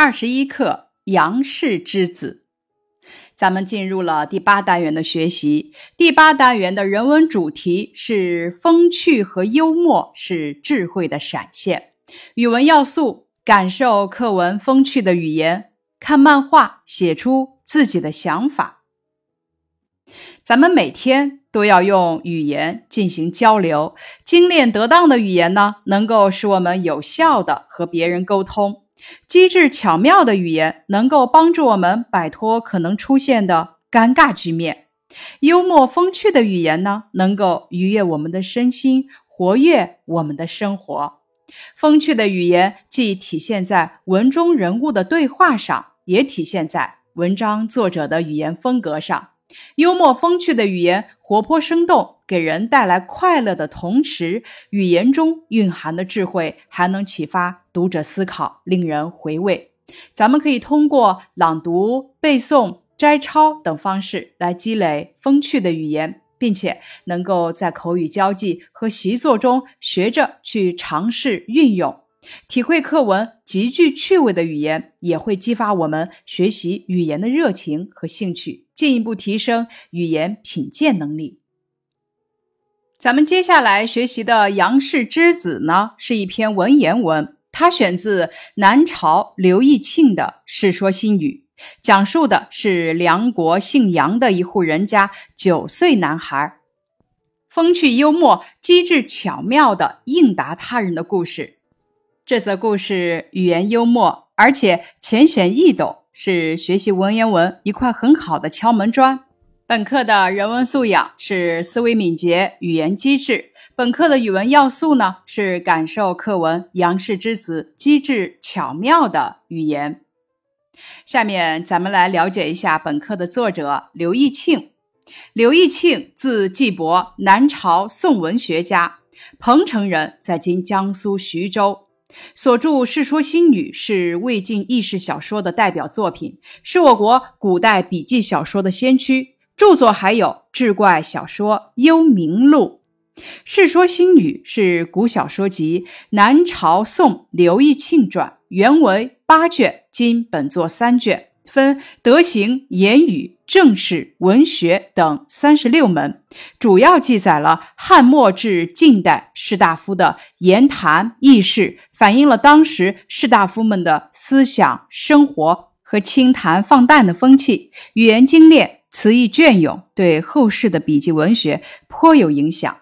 二十一课杨氏之子，咱们进入了第八单元的学习。第八单元的人文主题是风趣和幽默是智慧的闪现。语文要素：感受课文风趣的语言，看漫画，写出自己的想法。咱们每天都要用语言进行交流，精炼得当的语言呢，能够使我们有效的和别人沟通。机智巧妙的语言能够帮助我们摆脱可能出现的尴尬局面，幽默风趣的语言呢，能够愉悦我们的身心，活跃我们的生活。风趣的语言既体现在文中人物的对话上，也体现在文章作者的语言风格上。幽默风趣的语言活泼生动，给人带来快乐的同时，语言中蕴含的智慧还能启发读者思考，令人回味。咱们可以通过朗读、背诵、摘抄等方式来积累风趣的语言，并且能够在口语交际和习作中学着去尝试运用。体会课文极具趣味的语言，也会激发我们学习语言的热情和兴趣，进一步提升语言品鉴能力。咱们接下来学习的《杨氏之子》呢，是一篇文言文，它选自南朝刘义庆的《世说新语》，讲述的是梁国姓杨的一户人家九岁男孩，风趣幽默、机智巧妙的应答他人的故事。这则故事语言幽默，而且浅显易懂，是学习文言文一块很好的敲门砖。本课的人文素养是思维敏捷、语言机智。本课的语文要素呢是感受课文杨氏之子机智巧妙的语言。下面咱们来了解一下本课的作者刘义庆。刘义庆字季伯，南朝宋文学家，彭城人，在今江苏徐州。所著《世说新语》是魏晋轶事小说的代表作品，是我国古代笔记小说的先驱。著作还有志怪小说《幽冥录》。《世说新语》是古小说集，南朝宋刘义庆传，原为八卷，今本作三卷。分德行、言语、政事、文学等三十六门，主要记载了汉末至近代士大夫的言谈轶事，反映了当时士大夫们的思想生活和轻谈放诞的风气，语言精炼，词意隽永，对后世的笔记文学颇有影响。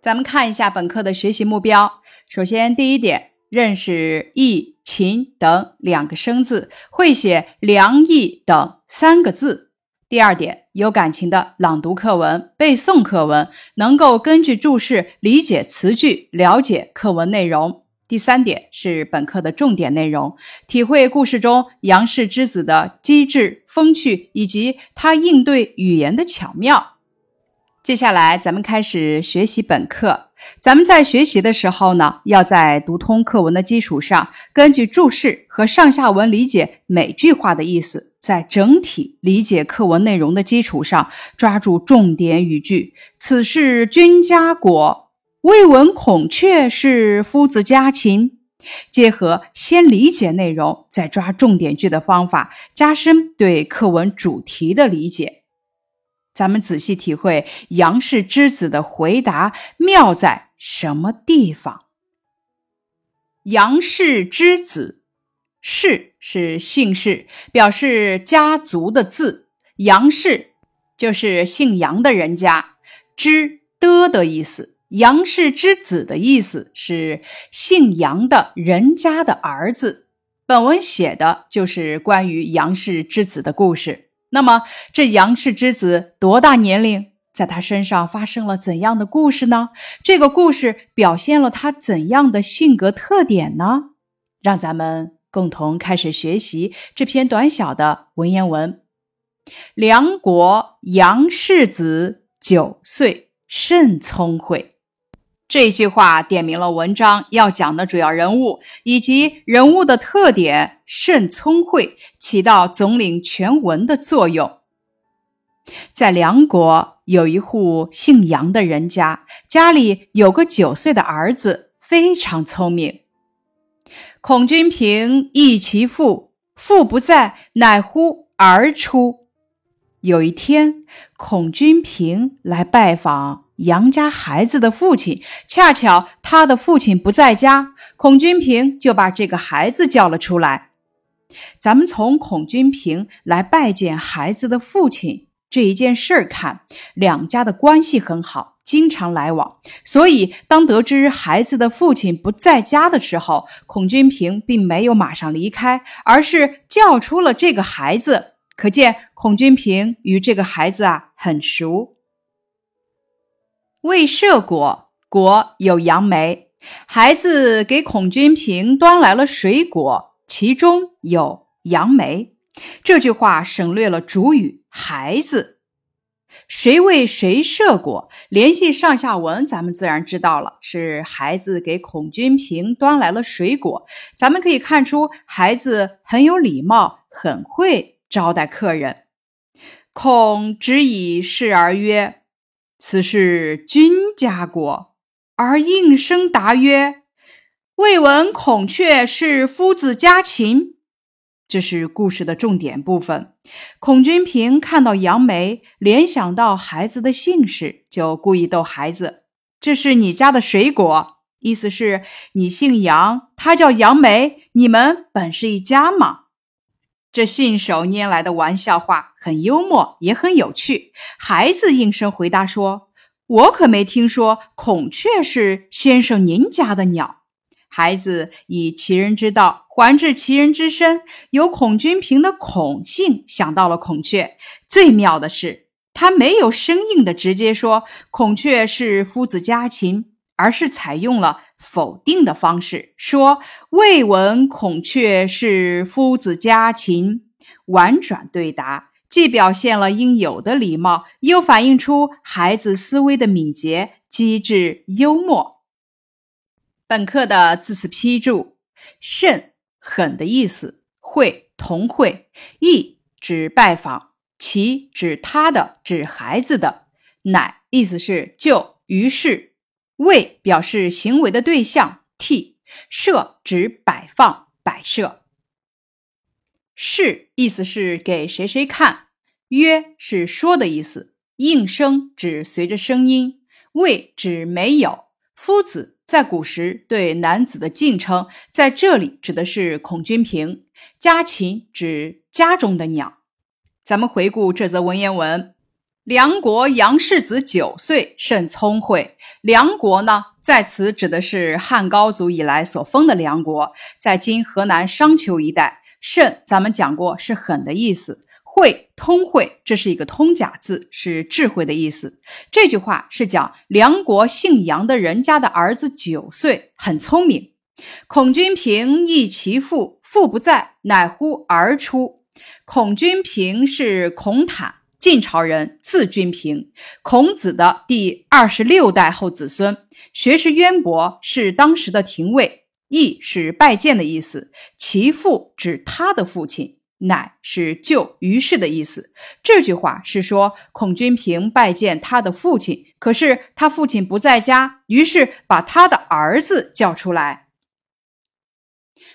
咱们看一下本课的学习目标，首先第一点。认识“义”“勤”等两个生字，会写“良意”等三个字。第二点，有感情的朗读课文、背诵课文，能够根据注释理解词句，了解课文内容。第三点是本课的重点内容，体会故事中杨氏之子的机智、风趣，以及他应对语言的巧妙。接下来，咱们开始学习本课。咱们在学习的时候呢，要在读通课文的基础上，根据注释和上下文理解每句话的意思，在整体理解课文内容的基础上，抓住重点语句。此事君家果，未闻孔雀是夫子家禽。结合先理解内容，再抓重点句的方法，加深对课文主题的理解。咱们仔细体会杨氏之子的回答妙在什么地方？杨氏之子，氏是姓氏，表示家族的字。杨氏就是姓杨的人家，之的的意思。杨氏之子的意思是姓杨的人家的儿子。本文写的就是关于杨氏之子的故事。那么，这杨氏之子多大年龄？在他身上发生了怎样的故事呢？这个故事表现了他怎样的性格特点呢？让咱们共同开始学习这篇短小的文言文。梁国杨氏子九岁，甚聪慧。这句话点明了文章要讲的主要人物以及人物的特点，甚聪慧，起到总领全文的作用。在梁国有一户姓杨的人家，家里有个九岁的儿子，非常聪明。孔君平忆其父，父不在，乃呼而出。有一天，孔君平来拜访杨家孩子的父亲，恰巧他的父亲不在家，孔君平就把这个孩子叫了出来。咱们从孔君平来拜见孩子的父亲这一件事儿看，两家的关系很好，经常来往。所以，当得知孩子的父亲不在家的时候，孔君平并没有马上离开，而是叫出了这个孩子。可见孔君平与这个孩子啊很熟。未设果，果有杨梅。孩子给孔君平端来了水果，其中有杨梅。这句话省略了主语“孩子”。谁为谁设果？联系上下文，咱们自然知道了，是孩子给孔君平端来了水果。咱们可以看出，孩子很有礼貌，很会。招待客人，孔只以示而曰：“此是君家国。”而应声答曰：“未闻孔雀是夫子家禽。”这是故事的重点部分。孔君平看到杨梅，联想到孩子的姓氏，就故意逗孩子：“这是你家的水果。”意思是你姓杨，他叫杨梅，你们本是一家嘛。这信手拈来的玩笑话很幽默，也很有趣。孩子应声回答说：“我可没听说孔雀是先生您家的鸟。”孩子以其人之道还治其人之身，由孔君平的孔姓想到了孔雀。最妙的是，他没有生硬的直接说孔雀是夫子家禽。而是采用了否定的方式，说未闻孔雀是夫子家禽，婉转对答，既表现了应有的礼貌，又反映出孩子思维的敏捷、机智、幽默。本课的字词批注：甚，很的意思；会，同会；意，指拜访；其，指他的，指孩子的；乃，意思是就，于是。为表示行为的对象，替设指摆放、摆设。是意思是给谁谁看。约是说的意思。应声指随着声音。未指没有。夫子在古时对男子的敬称，在这里指的是孔君平。家禽指家中的鸟。咱们回顾这则文言文。梁国杨氏子九岁，甚聪慧。梁国呢，在此指的是汉高祖以来所封的梁国，在今河南商丘一带。甚，咱们讲过是很的意思。慧，通慧，这是一个通假字，是智慧的意思。这句话是讲梁国姓杨的人家的儿子九岁，很聪明。孔君平诣其父，父不在，乃呼而出。孔君平是孔坦。晋朝人，字君平，孔子的第二十六代后子孙，学识渊博，是当时的廷尉。义是拜见的意思，其父指他的父亲，乃是就于是的意思。这句话是说孔君平拜见他的父亲，可是他父亲不在家，于是把他的儿子叫出来，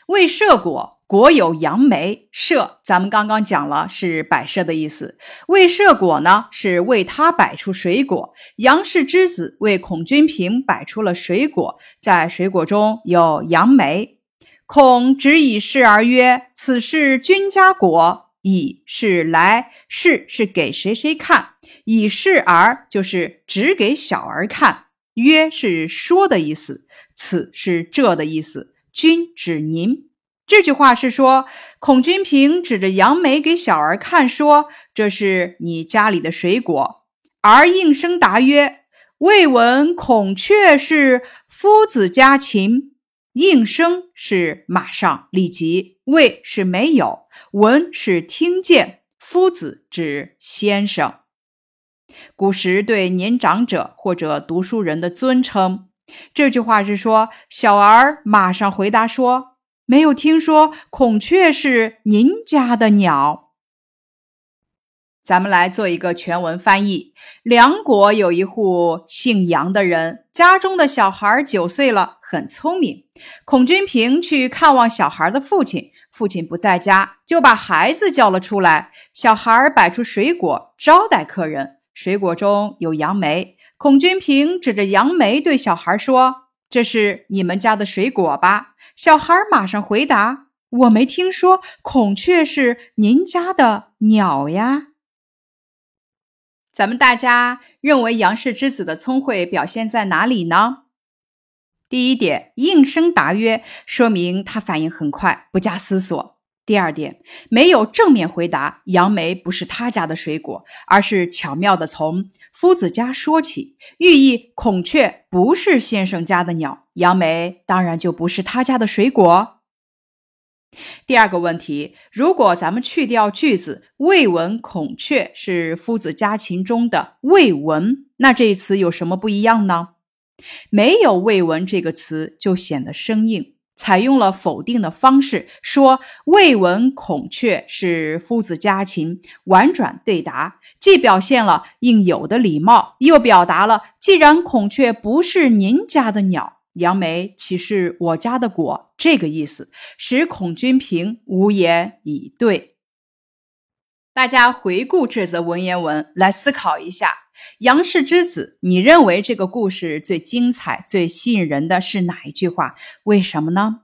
为设果。果有杨梅，设咱们刚刚讲了是摆设的意思。为设果呢，是为他摆出水果。杨氏之子为孔君平摆出了水果，在水果中有杨梅。孔指以示而曰：“此是君家果。”以是来，示是给谁谁看。以示而就是只给小儿看。曰是说的意思。此是这的意思。君指您。这句话是说，孔君平指着杨梅给小儿看，说：“这是你家里的水果。”而应声答曰：“未闻孔雀是夫子家禽。”应声是马上立即，未是没有，闻是听见，夫子指先生。古时对年长者或者读书人的尊称。这句话是说，小儿马上回答说。没有听说孔雀是您家的鸟。咱们来做一个全文翻译。梁国有一户姓杨的人，家中的小孩九岁了，很聪明。孔君平去看望小孩的父亲，父亲不在家，就把孩子叫了出来。小孩摆出水果招待客人，水果中有杨梅。孔君平指着杨梅对小孩说：“这是你们家的水果吧？”小孩马上回答：“我没听说孔雀是您家的鸟呀。”咱们大家认为杨氏之子的聪慧表现在哪里呢？第一点，应声答曰，说明他反应很快，不加思索。第二点，没有正面回答杨梅不是他家的水果，而是巧妙的从夫子家说起，寓意孔雀不是先生家的鸟，杨梅当然就不是他家的水果。第二个问题，如果咱们去掉句子“未闻孔雀”是夫子家禽中的“未闻”，那这一词有什么不一样呢？没有“未闻”这个词就显得生硬，采用了否定的方式说“未闻孔雀”是夫子家禽，婉转对答，既表现了应有的礼貌，又表达了既然孔雀不是您家的鸟。杨梅岂是我家的果？这个意思使孔君平无言以对。大家回顾这则文言文，来思考一下：杨氏之子，你认为这个故事最精彩、最吸引人的是哪一句话？为什么呢？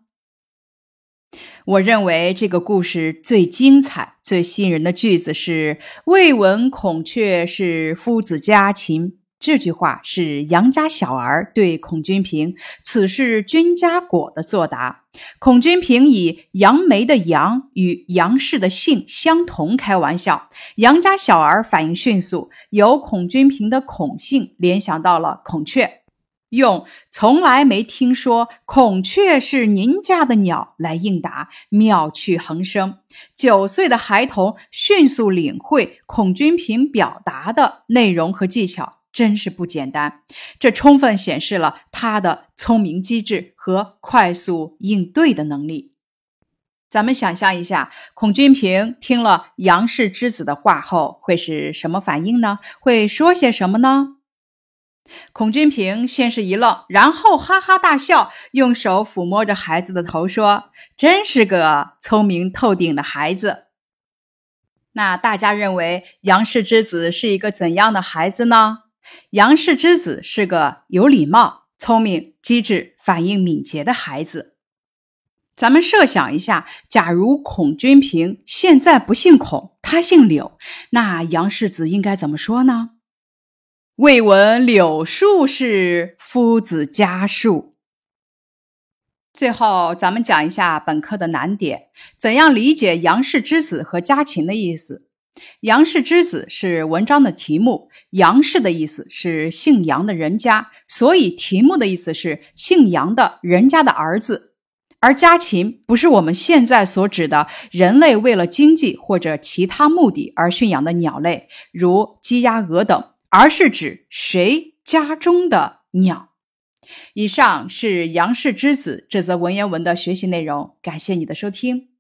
我认为这个故事最精彩、最吸引人的句子是“未闻孔雀是夫子家禽”。这句话是杨家小儿对孔君平“此是君家果”的作答。孔君平以杨梅的“杨”与杨氏的姓相同开玩笑。杨家小儿反应迅速，由孔君平的“孔”姓联想到了孔雀，用“从来没听说孔雀是您家的鸟”来应答，妙趣横生。九岁的孩童迅速领会孔君平表达的内容和技巧。真是不简单，这充分显示了他的聪明机智和快速应对的能力。咱们想象一下，孔君平听了杨氏之子的话后会是什么反应呢？会说些什么呢？孔君平先是一愣，然后哈哈大笑，用手抚摸着孩子的头说：“真是个聪明透顶的孩子。”那大家认为杨氏之子是一个怎样的孩子呢？杨氏之子是个有礼貌、聪明、机智、反应敏捷的孩子。咱们设想一下，假如孔君平现在不姓孔，他姓柳，那杨氏子应该怎么说呢？未闻柳树是夫子家树。最后，咱们讲一下本课的难点：怎样理解杨氏之子和家禽的意思？杨氏之子是文章的题目，杨氏的意思是姓杨的人家，所以题目的意思是姓杨的人家的儿子。而家禽不是我们现在所指的人类为了经济或者其他目的而驯养的鸟类，如鸡、鸭、鹅等，而是指谁家中的鸟。以上是杨氏之子这则文言文的学习内容，感谢你的收听。